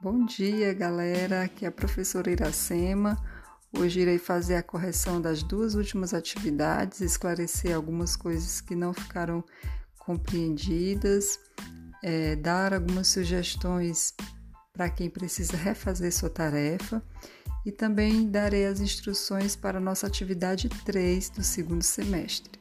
Bom dia, galera. Aqui é a professora Iracema. Hoje irei fazer a correção das duas últimas atividades, esclarecer algumas coisas que não ficaram compreendidas, é, dar algumas sugestões para quem precisa refazer sua tarefa e também darei as instruções para a nossa atividade 3 do segundo semestre.